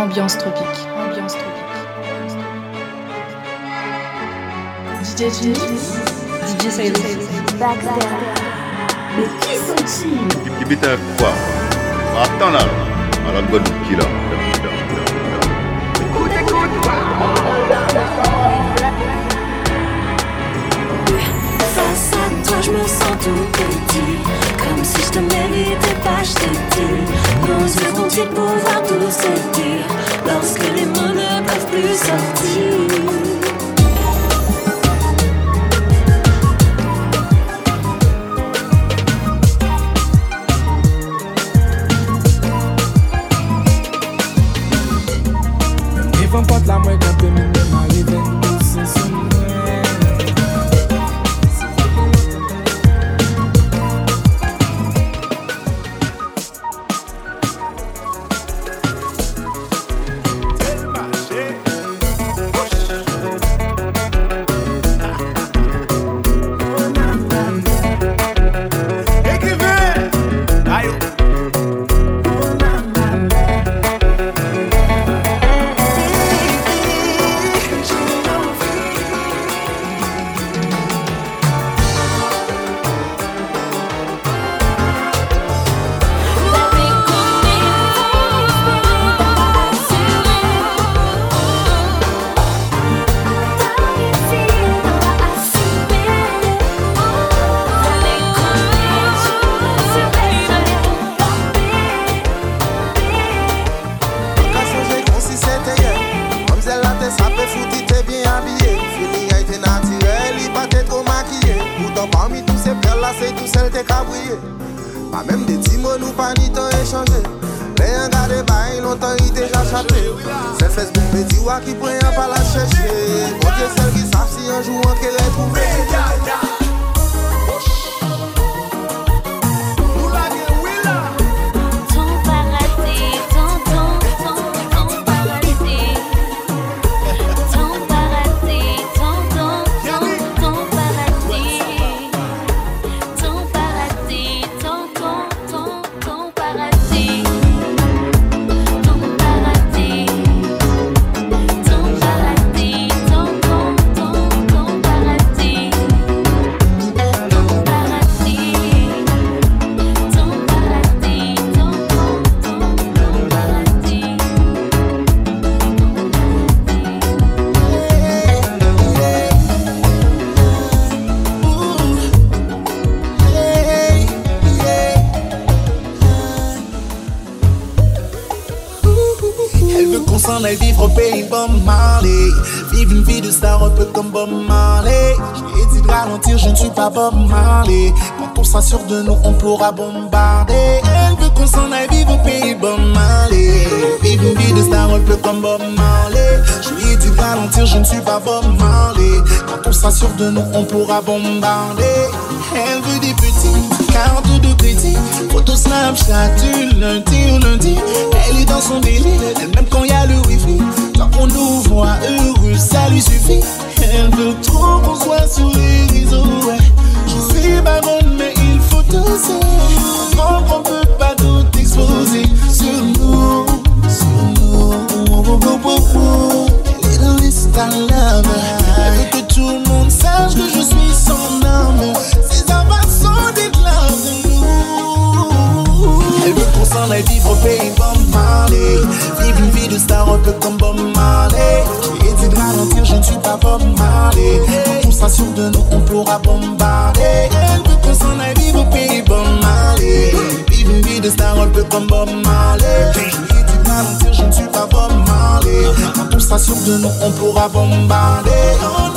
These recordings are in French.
Ambiance tropique. Ambiance tropique. DJ Jimmy. DJ. Mais qui sont-ils? Quoi Attends là, à la Guadeloupe qui là. Face à toi, je me sens tout petit. Comme si je te méritais pas, je te dis. Nos vont-ils pouvoir tout se dire lorsque les mots ne peuvent plus sortir? Peu comme Bob Marley. Je lui ai dit de ralentir, je ne suis pas Bob Marley. Quand on s'assure de nous, on pourra bombarder. Elle veut qu'on s'en aille vivre au pays Bob Marley. Vivre une vie de star un peu comme Bob Marley. Je lui ai dit de ralentir, je ne suis pas Bob Marley. Quand on s'assure de nous, on pourra bombarder. Elle veut des petits cartes de crédit Photo Snapchat du lundi au lundi. Elle est dans son délire, même quand y a le wifi. Tant qu'on nous voit heureux, ça lui suffit Elle veut trop qu'on soit sur les réseaux ouais. Je suis baronne mais il faut doser Avant qu'on peut pas tout exposer Sur nous, sur nous. Elle Elle veut que tout le monde sache que je suis son âme Ses avants sont des de nous Elle veut qu'on s'en aille vivre au pays Bob Vivre une vie de star un peu comme Bob Marley Ralentir, je ne suis pas Bob Marley on s'assure de nous, on pourra bombarder Elle qu'on s'en aille vivre au pays Bob Marley Vivre une de star un peu comme Je ne suis pas Bob Marley. On de nous, on pourra bombarder Oh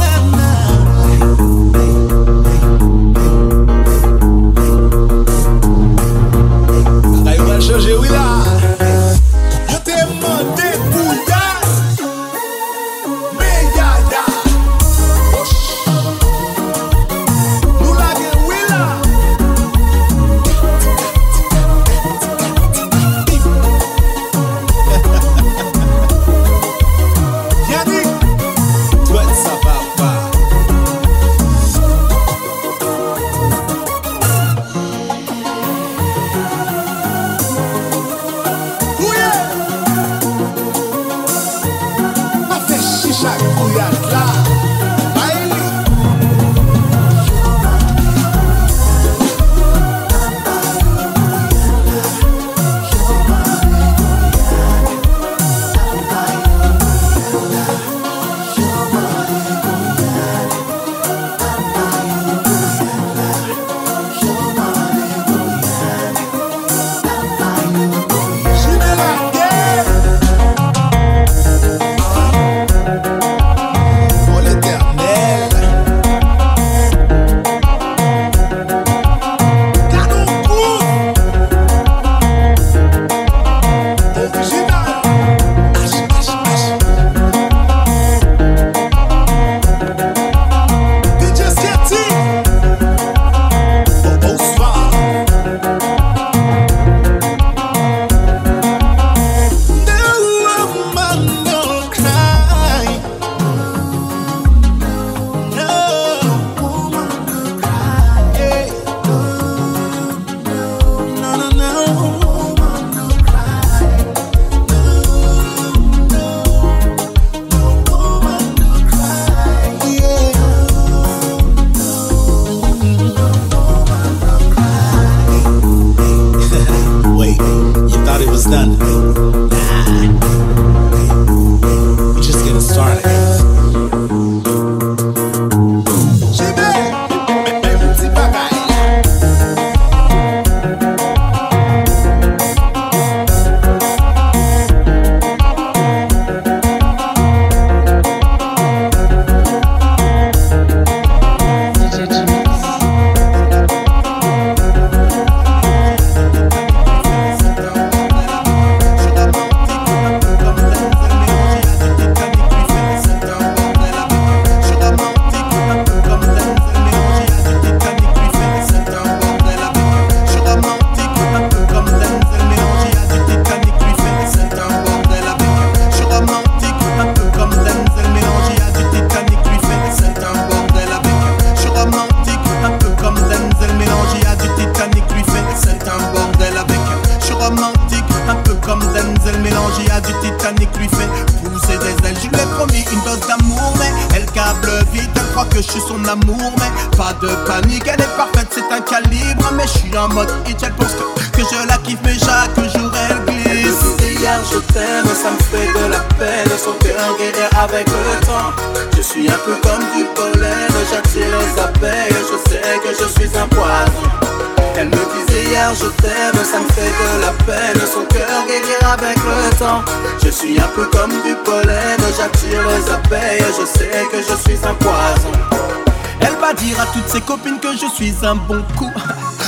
bon coup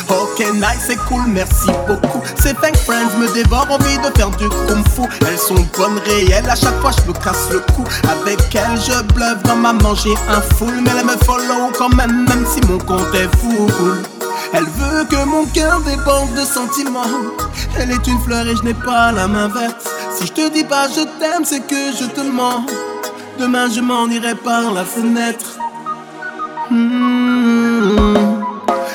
Ok nice c'est cool merci beaucoup Ces fake friends me dévorent envie de faire du kung fu Elles sont bonnes réelles à chaque fois je me casse le cou Avec elles je bluffe dans ma manger un full Mais elles me follow quand même même si mon compte est fou elle veut que mon cœur dépense de sentiments. Elle est une fleur et je n'ai pas la main verte. Si je te dis pas je t'aime, c'est que je te mens. Demain je m'en irai par la fenêtre. Hmm.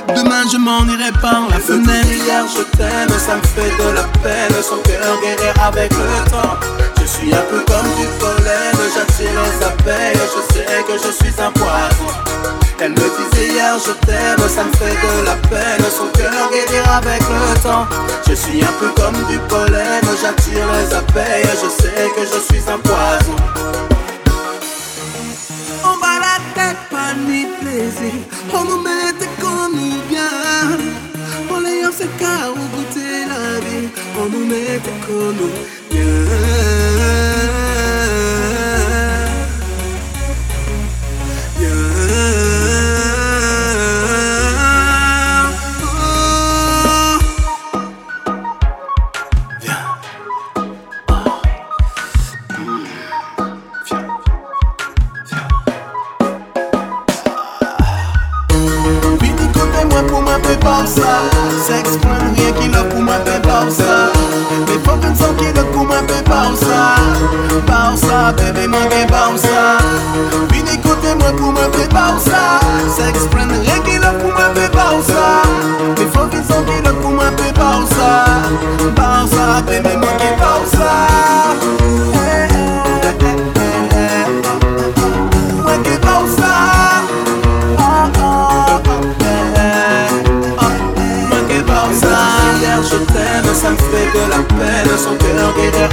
Demain je m'en irai par la fenêtre. Hier je t'aime, ça me fait de la peine. Son cœur guérir avec le temps. Je suis un peu comme du pollen, j'attire les abeilles. Je sais que je suis un poison. Elle me disait hier je t'aime, ça me fait de la peine Son cœur guérir avec le temps Je suis un peu comme du pollen, j'attire les abeilles Je sais que je suis un poison On va la tête, pas ni plaisir On nous met les c'est car on goûter la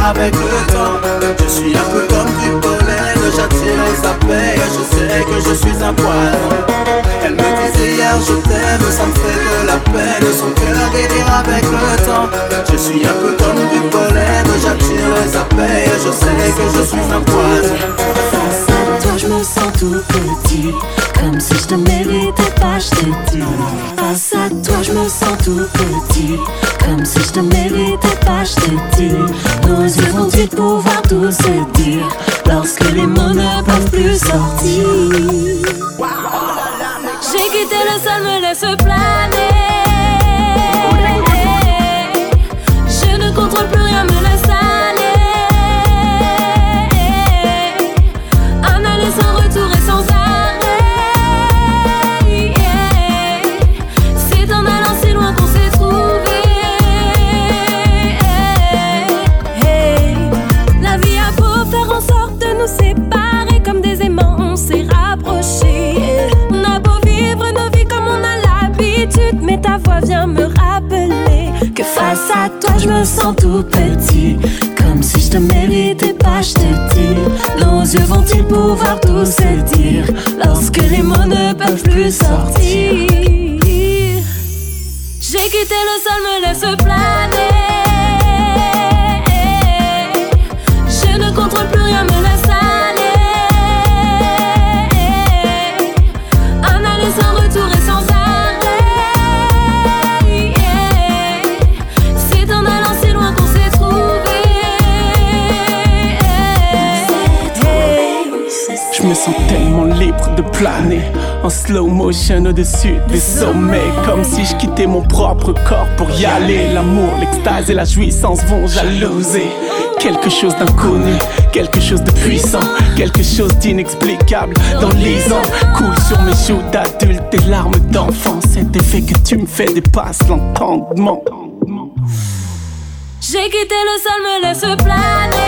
avec le temps Je suis un peu comme du pollen. J'attire les abeilles Je sais que je suis un poison Elle me disait hier je t'aime Ça me fait de la peine. Son cœur guérir avec le temps Je suis un peu comme du pollen. J'attire les abeilles Je sais que je suis un poison toi je me sens tout petit Comme si je te méritais pas, je te dis. Face à toi je me sens tout petit. Comme si je te méritais pas, je te dis. Nos yeux vont-ils pouvoir tout se dire. Lorsque les mots ne peuvent plus sortir. J'ai quitté le sol, me laisse planer face à toi, je me sens tout petit. Comme si je te méritais pas, je te dis. Nos yeux vont-ils pouvoir tout se dire lorsque les mots ne peuvent plus sortir? J'ai quitté le sol, me laisse planer. Je ne contrôle plus rien, me laisse libre de planer en slow motion au-dessus des sommets. Comme si je quittais mon propre corps pour y aller. L'amour, l'extase et la jouissance vont jalouser. Quelque chose d'inconnu, quelque chose de puissant, quelque chose d'inexplicable. Dans les ans, coule sur mes joues d'adulte, des larmes d'enfant. Cet effet que tu me fais dépasse l'entendement. J'ai quitté le sol, me laisse planer.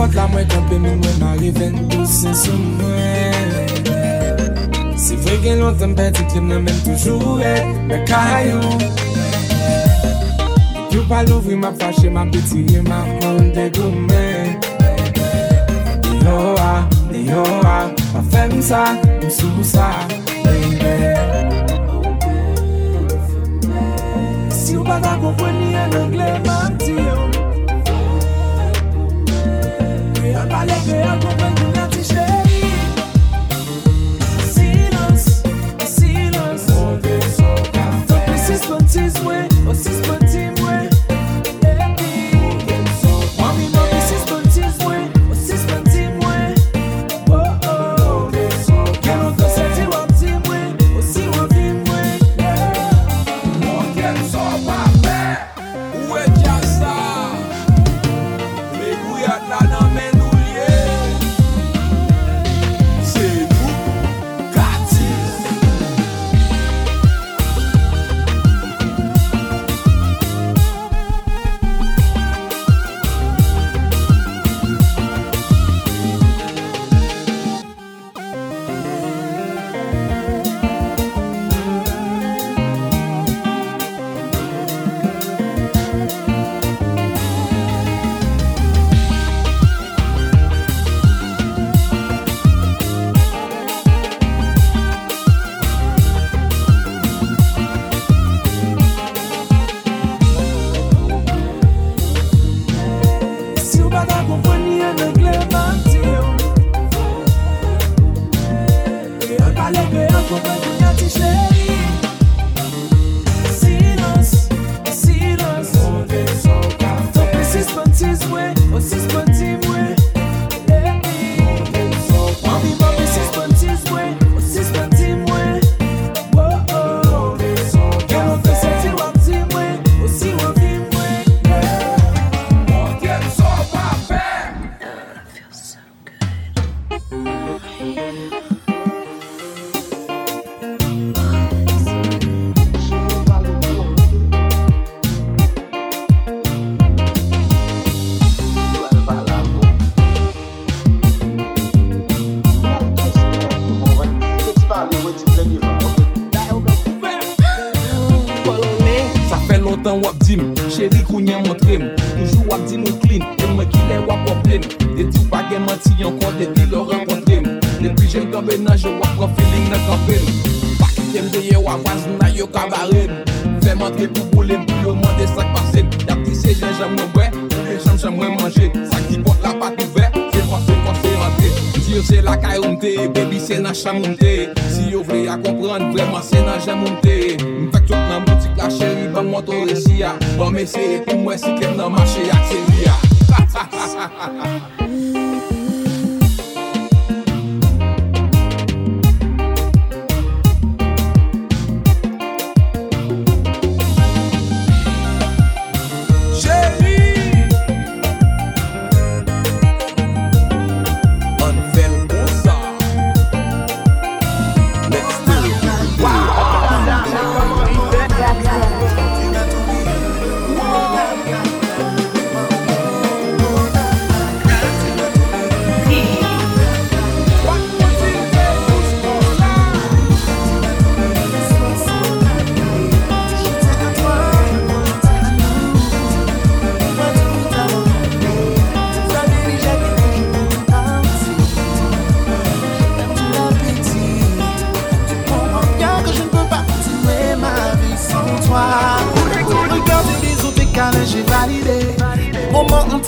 pot la mwen kampe mi mwen arrive Ndousen sou mwen. Si vre gen lontan peti klem nan men toujou e Mwen kayou Yo pal ouvri ma fache, ma pitiye, ma mwende gome Yo a, yo a, pa fem sa, msou sa, baby Si ou pa ta kompweni an angle, man Silence, silence. Oh, this so cafe. Don't persist, don't tease, wait, or Si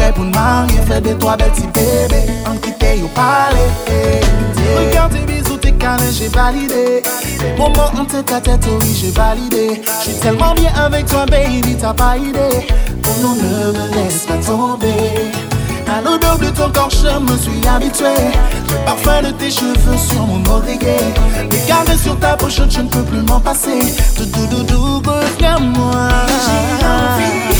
Après pour nous marier, faire des trois belles petits bébés. En quitter ou parler. Regarde tes bisous, tes câlins, j'ai validé. Moment en tête à tête, oui, j'ai validé. Je tellement bien avec toi, baby, t'as pas idée. Pour nous, ne me laisse pas tomber. À l'odeur de ton corps, je me suis habitué. Le parfum de tes cheveux sur mon oreiller. Les caresses sur ta pochette, je ne peux plus m'en passer. Doudou, doudou, reviens-moi. J'ai envie de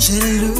Je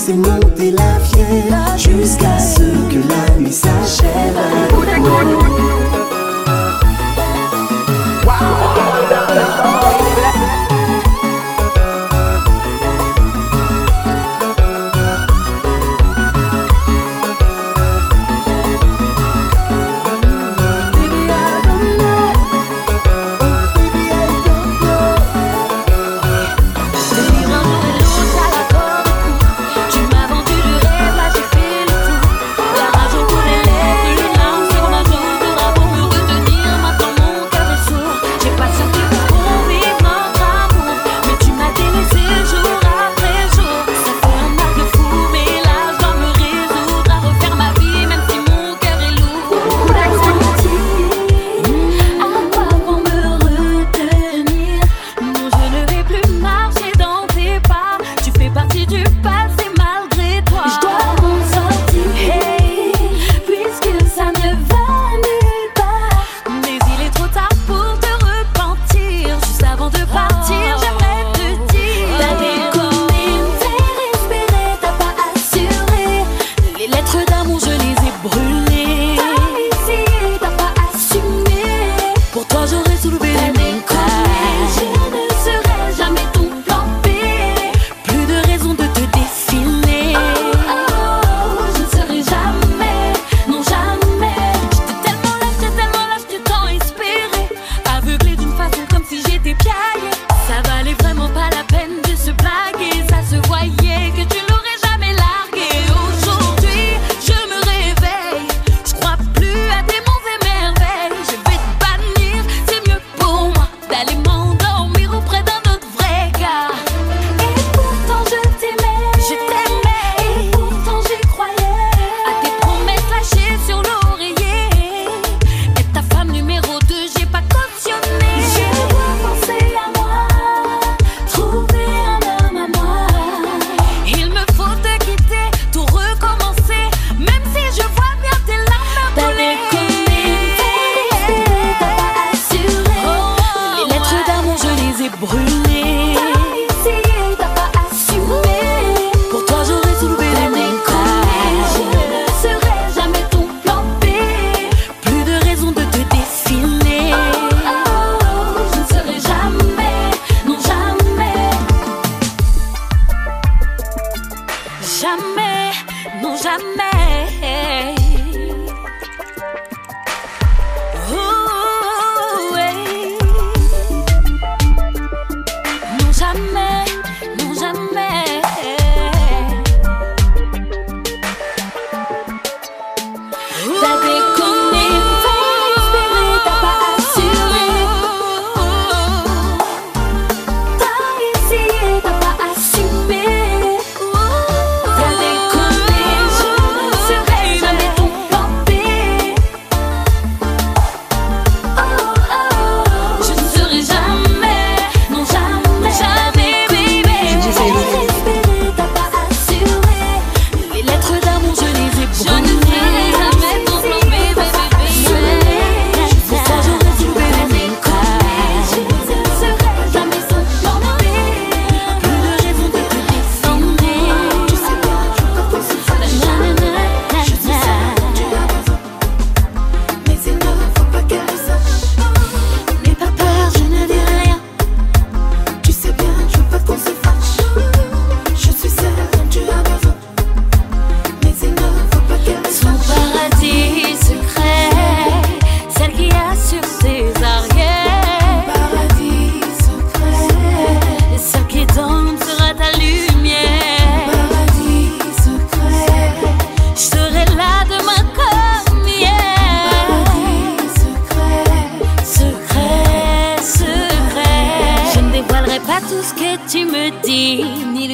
laisser monter la fièvre jusqu'à ce que la nuit s'achève.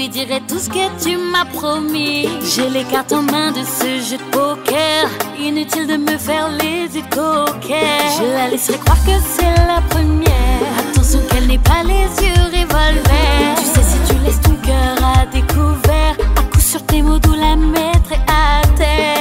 lui dirai tout ce que tu m'as promis. J'ai les cartes en main de ce jeu de poker. Inutile de me faire les yeux. Je la laisserai croire que c'est la première. Attention qu'elle n'ait pas les yeux revolver. Tu sais, si tu laisses ton cœur à découvert, à coup sur tes mots, d'où la mettre à terre.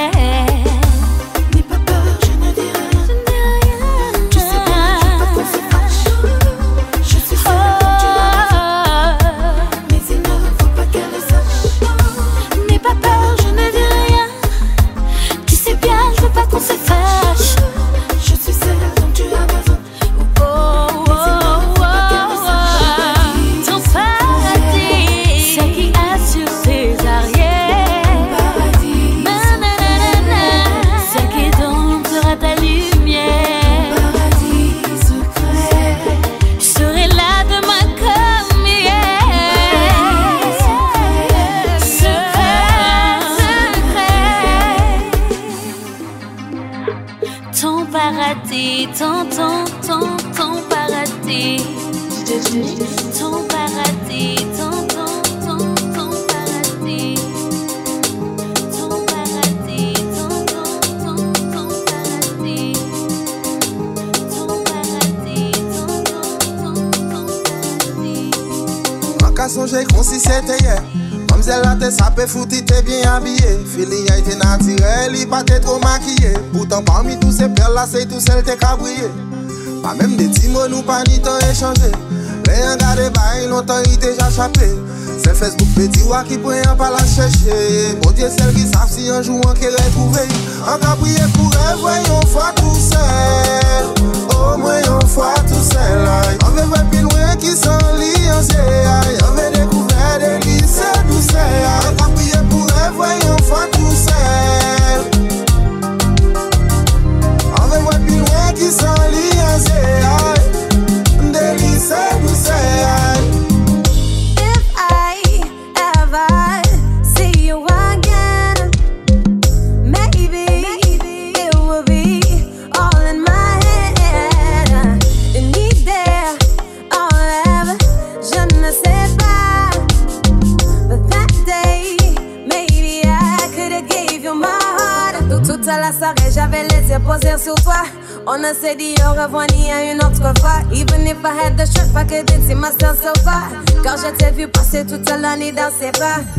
tan Parmi tou se pel la se tou sel te kabriye Pa menm de ti moun ou pa ni tan echanje Le yon gade bayi lontan yi deja chape Sel Facebook pe di wak ki pre yon pa la cheshe Bon diye sel ki saf si yon jou an ke retrouve An kabriye pou rev, yon fwa tou sel Oh mwen yon fwa tou sel money need ses bras.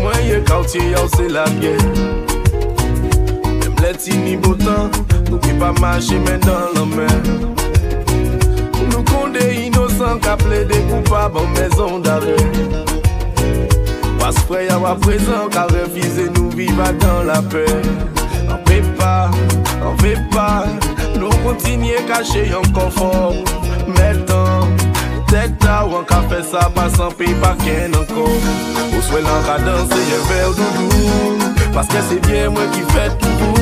Mwen ye kautye yon se la bie Mem leti ni botan Nou ki pa mache men dan la men Nou konde inosan ka ple de koupab an mezon dare Pas frey a wa prezant ka refize nou viva dan la pe An pe pa, an pe pa Nou kontinye kache yon konfor Metan, tek ta an ka fe sa pasan pi pa ken anko Ou swe lan ka danse ye ve ou doudou. Paske se bie mwen ki fet koubou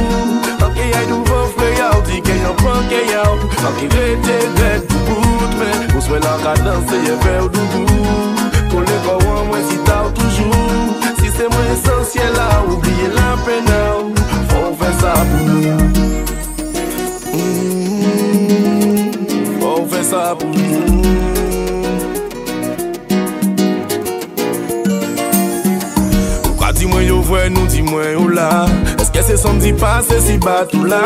Anke yay douvan fle ou di ke yon pran pranke yaw Tanke rete vet koubout men Ou swe lan ka danse ye ve ou doudou. Kole wan mwen si ta ou toujou Si se mwen sensye la, oubliye la pena ou Fon fe sa pou nou Fon fe sa pou nou vwe nou di mwen yo la Eske se samdi pase si batou la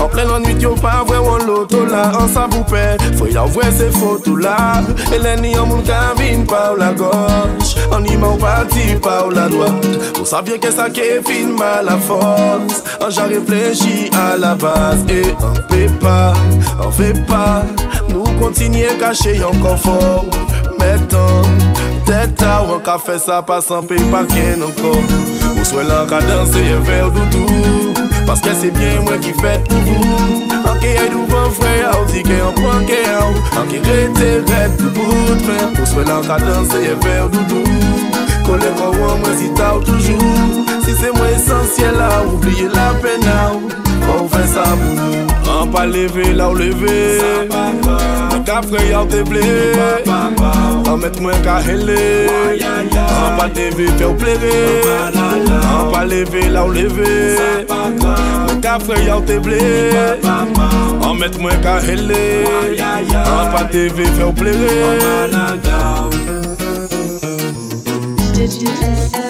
En plen lan nwit yo pa vwe wan loto la An sa boupe, fwe ya vwe se foto la Elen ni an moun kavin pa ou la goch An iman ou pati pa ou la droite. Ou sa bien ke sa ke fin ma la force. An jan reflechi a la base. E an pe pa, an fe pa Nou kontinye kache yon konfor Metan, teta ou an ka fe sa pa san pe pa ken ankon Ou swe lan ka danse ye ver doudou Paske se bien mwen ki fet pou vou Anke yay douvan frey a ou di ke yon pran ke yaw Anke rete red tout bout men Ou swe lan ka danse ye ver doudou Kole kwa wan mwen si ta ou Si se mwen esensyel la, oubliye la pena ou Ou fè sa pou nou An pa leve la ou leve Mwen ka a ou te ble An Amet mwen ka hele. An pa deve fe ou pleve. An pa leve la ou leve. Mwen ka fre ya ou te ble. Amet mwen ka hele. An pa deve fe ou pleve. Mwen ka hele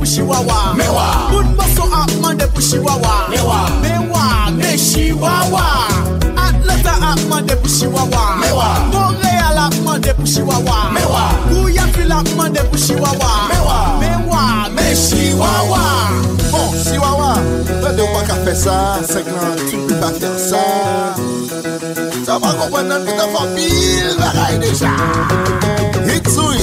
pou chihuahua. Mewa. Moun baso ap mande pou chihuahua. Mewa. Mewa Me chihuahua. Atlanta ap mande pou chihuahua. Mewa. Montreal ap mande pou chihuahua. Mewa. Guyanville ap mande pou chihuahua. Mewa. Mewa Me chihuahua. Bon, chihuahua. Vede ou pa ka fe sa Sek nan, tu pou pa fe sa Sa va kompwen nan pou ta fa pil Bagay deja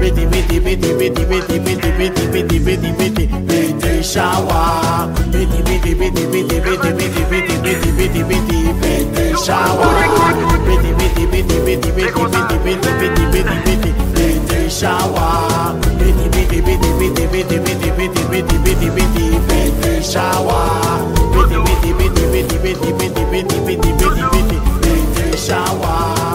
bitty bitty bitty bitty bitty bitty bitty bitty bitty bitty shower. Bitty bitty bitty bitty bitty bitty bitty bitty bitty bitty bitty shower. Bitty bitty bitty bitty bitty bitty bitty bitty bitty bitty bitty shower. Bitty bitty bitty bitty bitty bitty bitty bitty bitty bitty bitty shower. Bitty bitty bitty bitty bitty bitty bitty bitty bitty bitty bitty shower. Se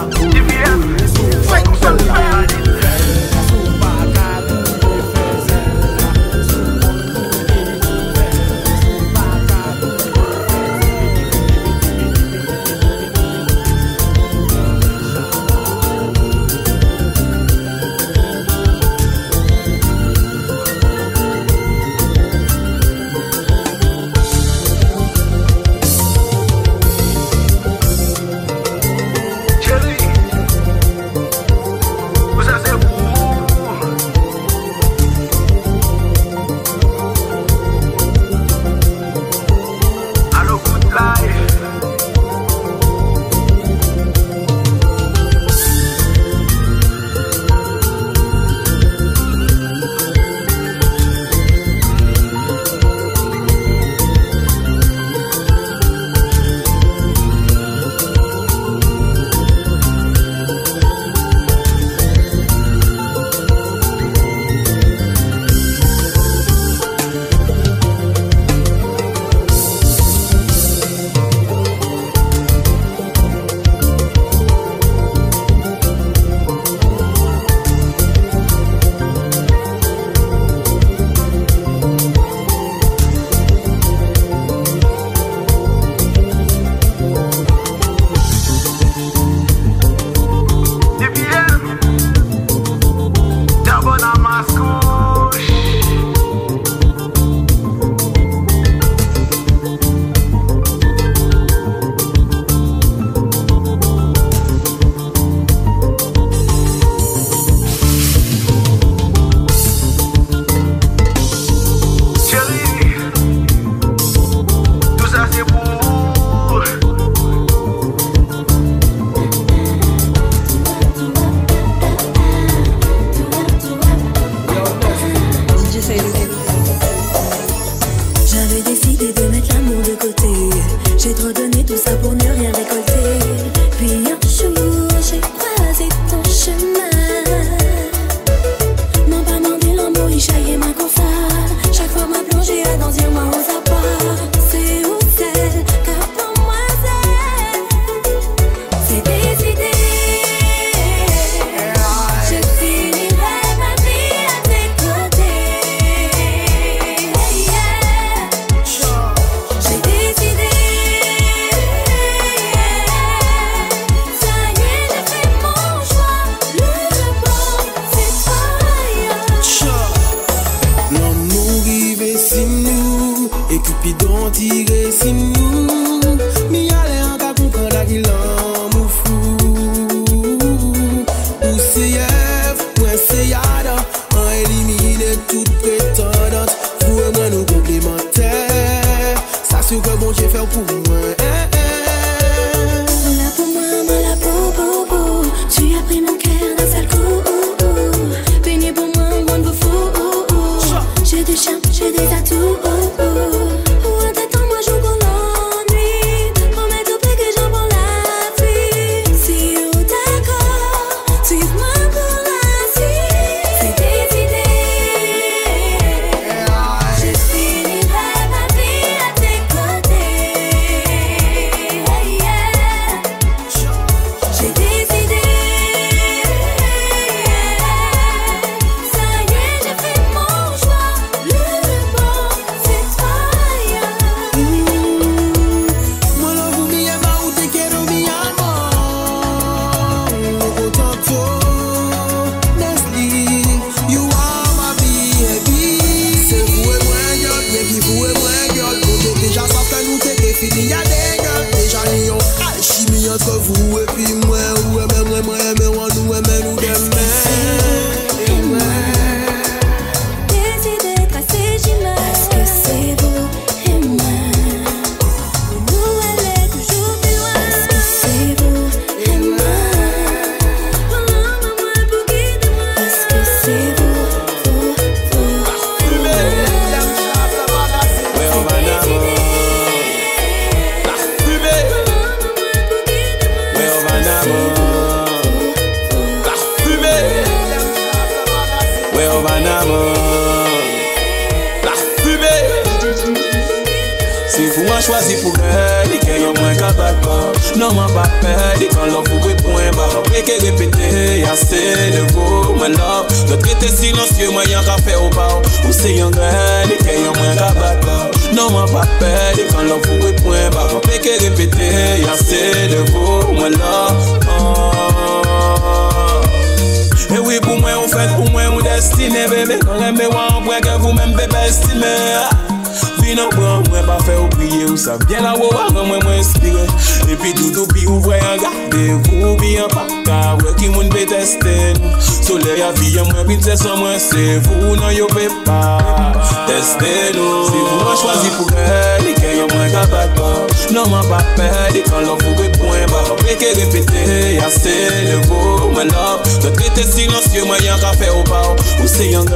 silansye mwen yon ka fe ou pa Ou se yon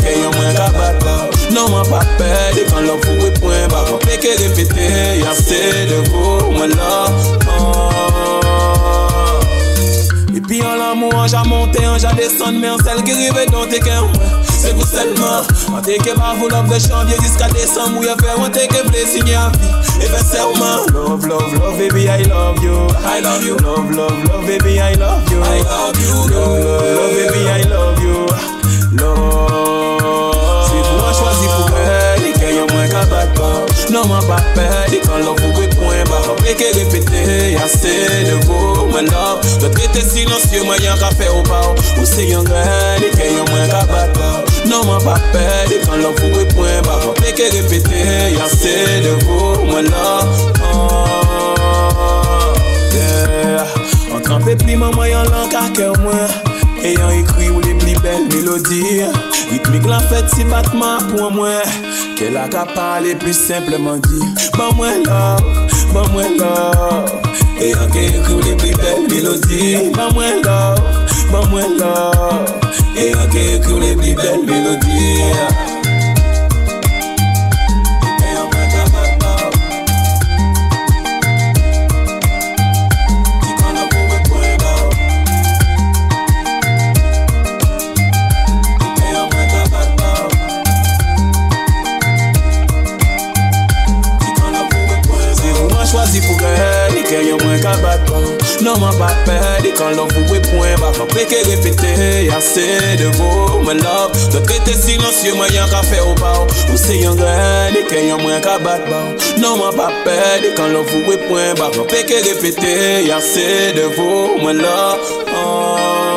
ke yon mwen Non man pa pe Di kan lò vou pe pwen ba Pe ke repete Ase de vou mwen love E pi an an monte an descend Men an sel ki rive don mwen Se vous seulement An te ke ba vou love de janvier Jiska décembre Ou ye fe an te ke vle signé an vi E fe serman Love, love, love baby I love you. I love you. Love, love, love baby I love you. I love you. Love, love, love baby I love you. Love. Se pou an chwazi pou gè Di ke yon mwen ka bat pa Non mwen pa pe Di kan love pou kwe pwen ba Pe ke repete Ase de vo mwen love. De trete silansye mwen yon ka fe ou pa Ou se yon gè Di ke yon mwen ka Nan man pa pedi kan lò fou e pwen Ba. Pa peke repete Yan se devou mwen lò. An kan pe pli maman yon lan kake mwen. E yon ekri ou li pli bel melodi. Ritmik lan fet si batman pou mwen. Ke la ka pale pli simpleman di Ban mwen lò, ban mwen lò. E yon ekri ou li pli bel melodi. Ban mwen lò ban mwen love E yon ke ekri ou les pli bel melodi Non mwen pa pe, di kan love pou we pwen ba Pe ke repete, ase de vo mwen love. De trete silansye mwen yon ka fe ou pa Ou se yon gè, di ke yon mwen ka bat pa Non mwen pa pe, di kan love pou we pwen ba Pe ke repete, ase de vo mwen love. Oh.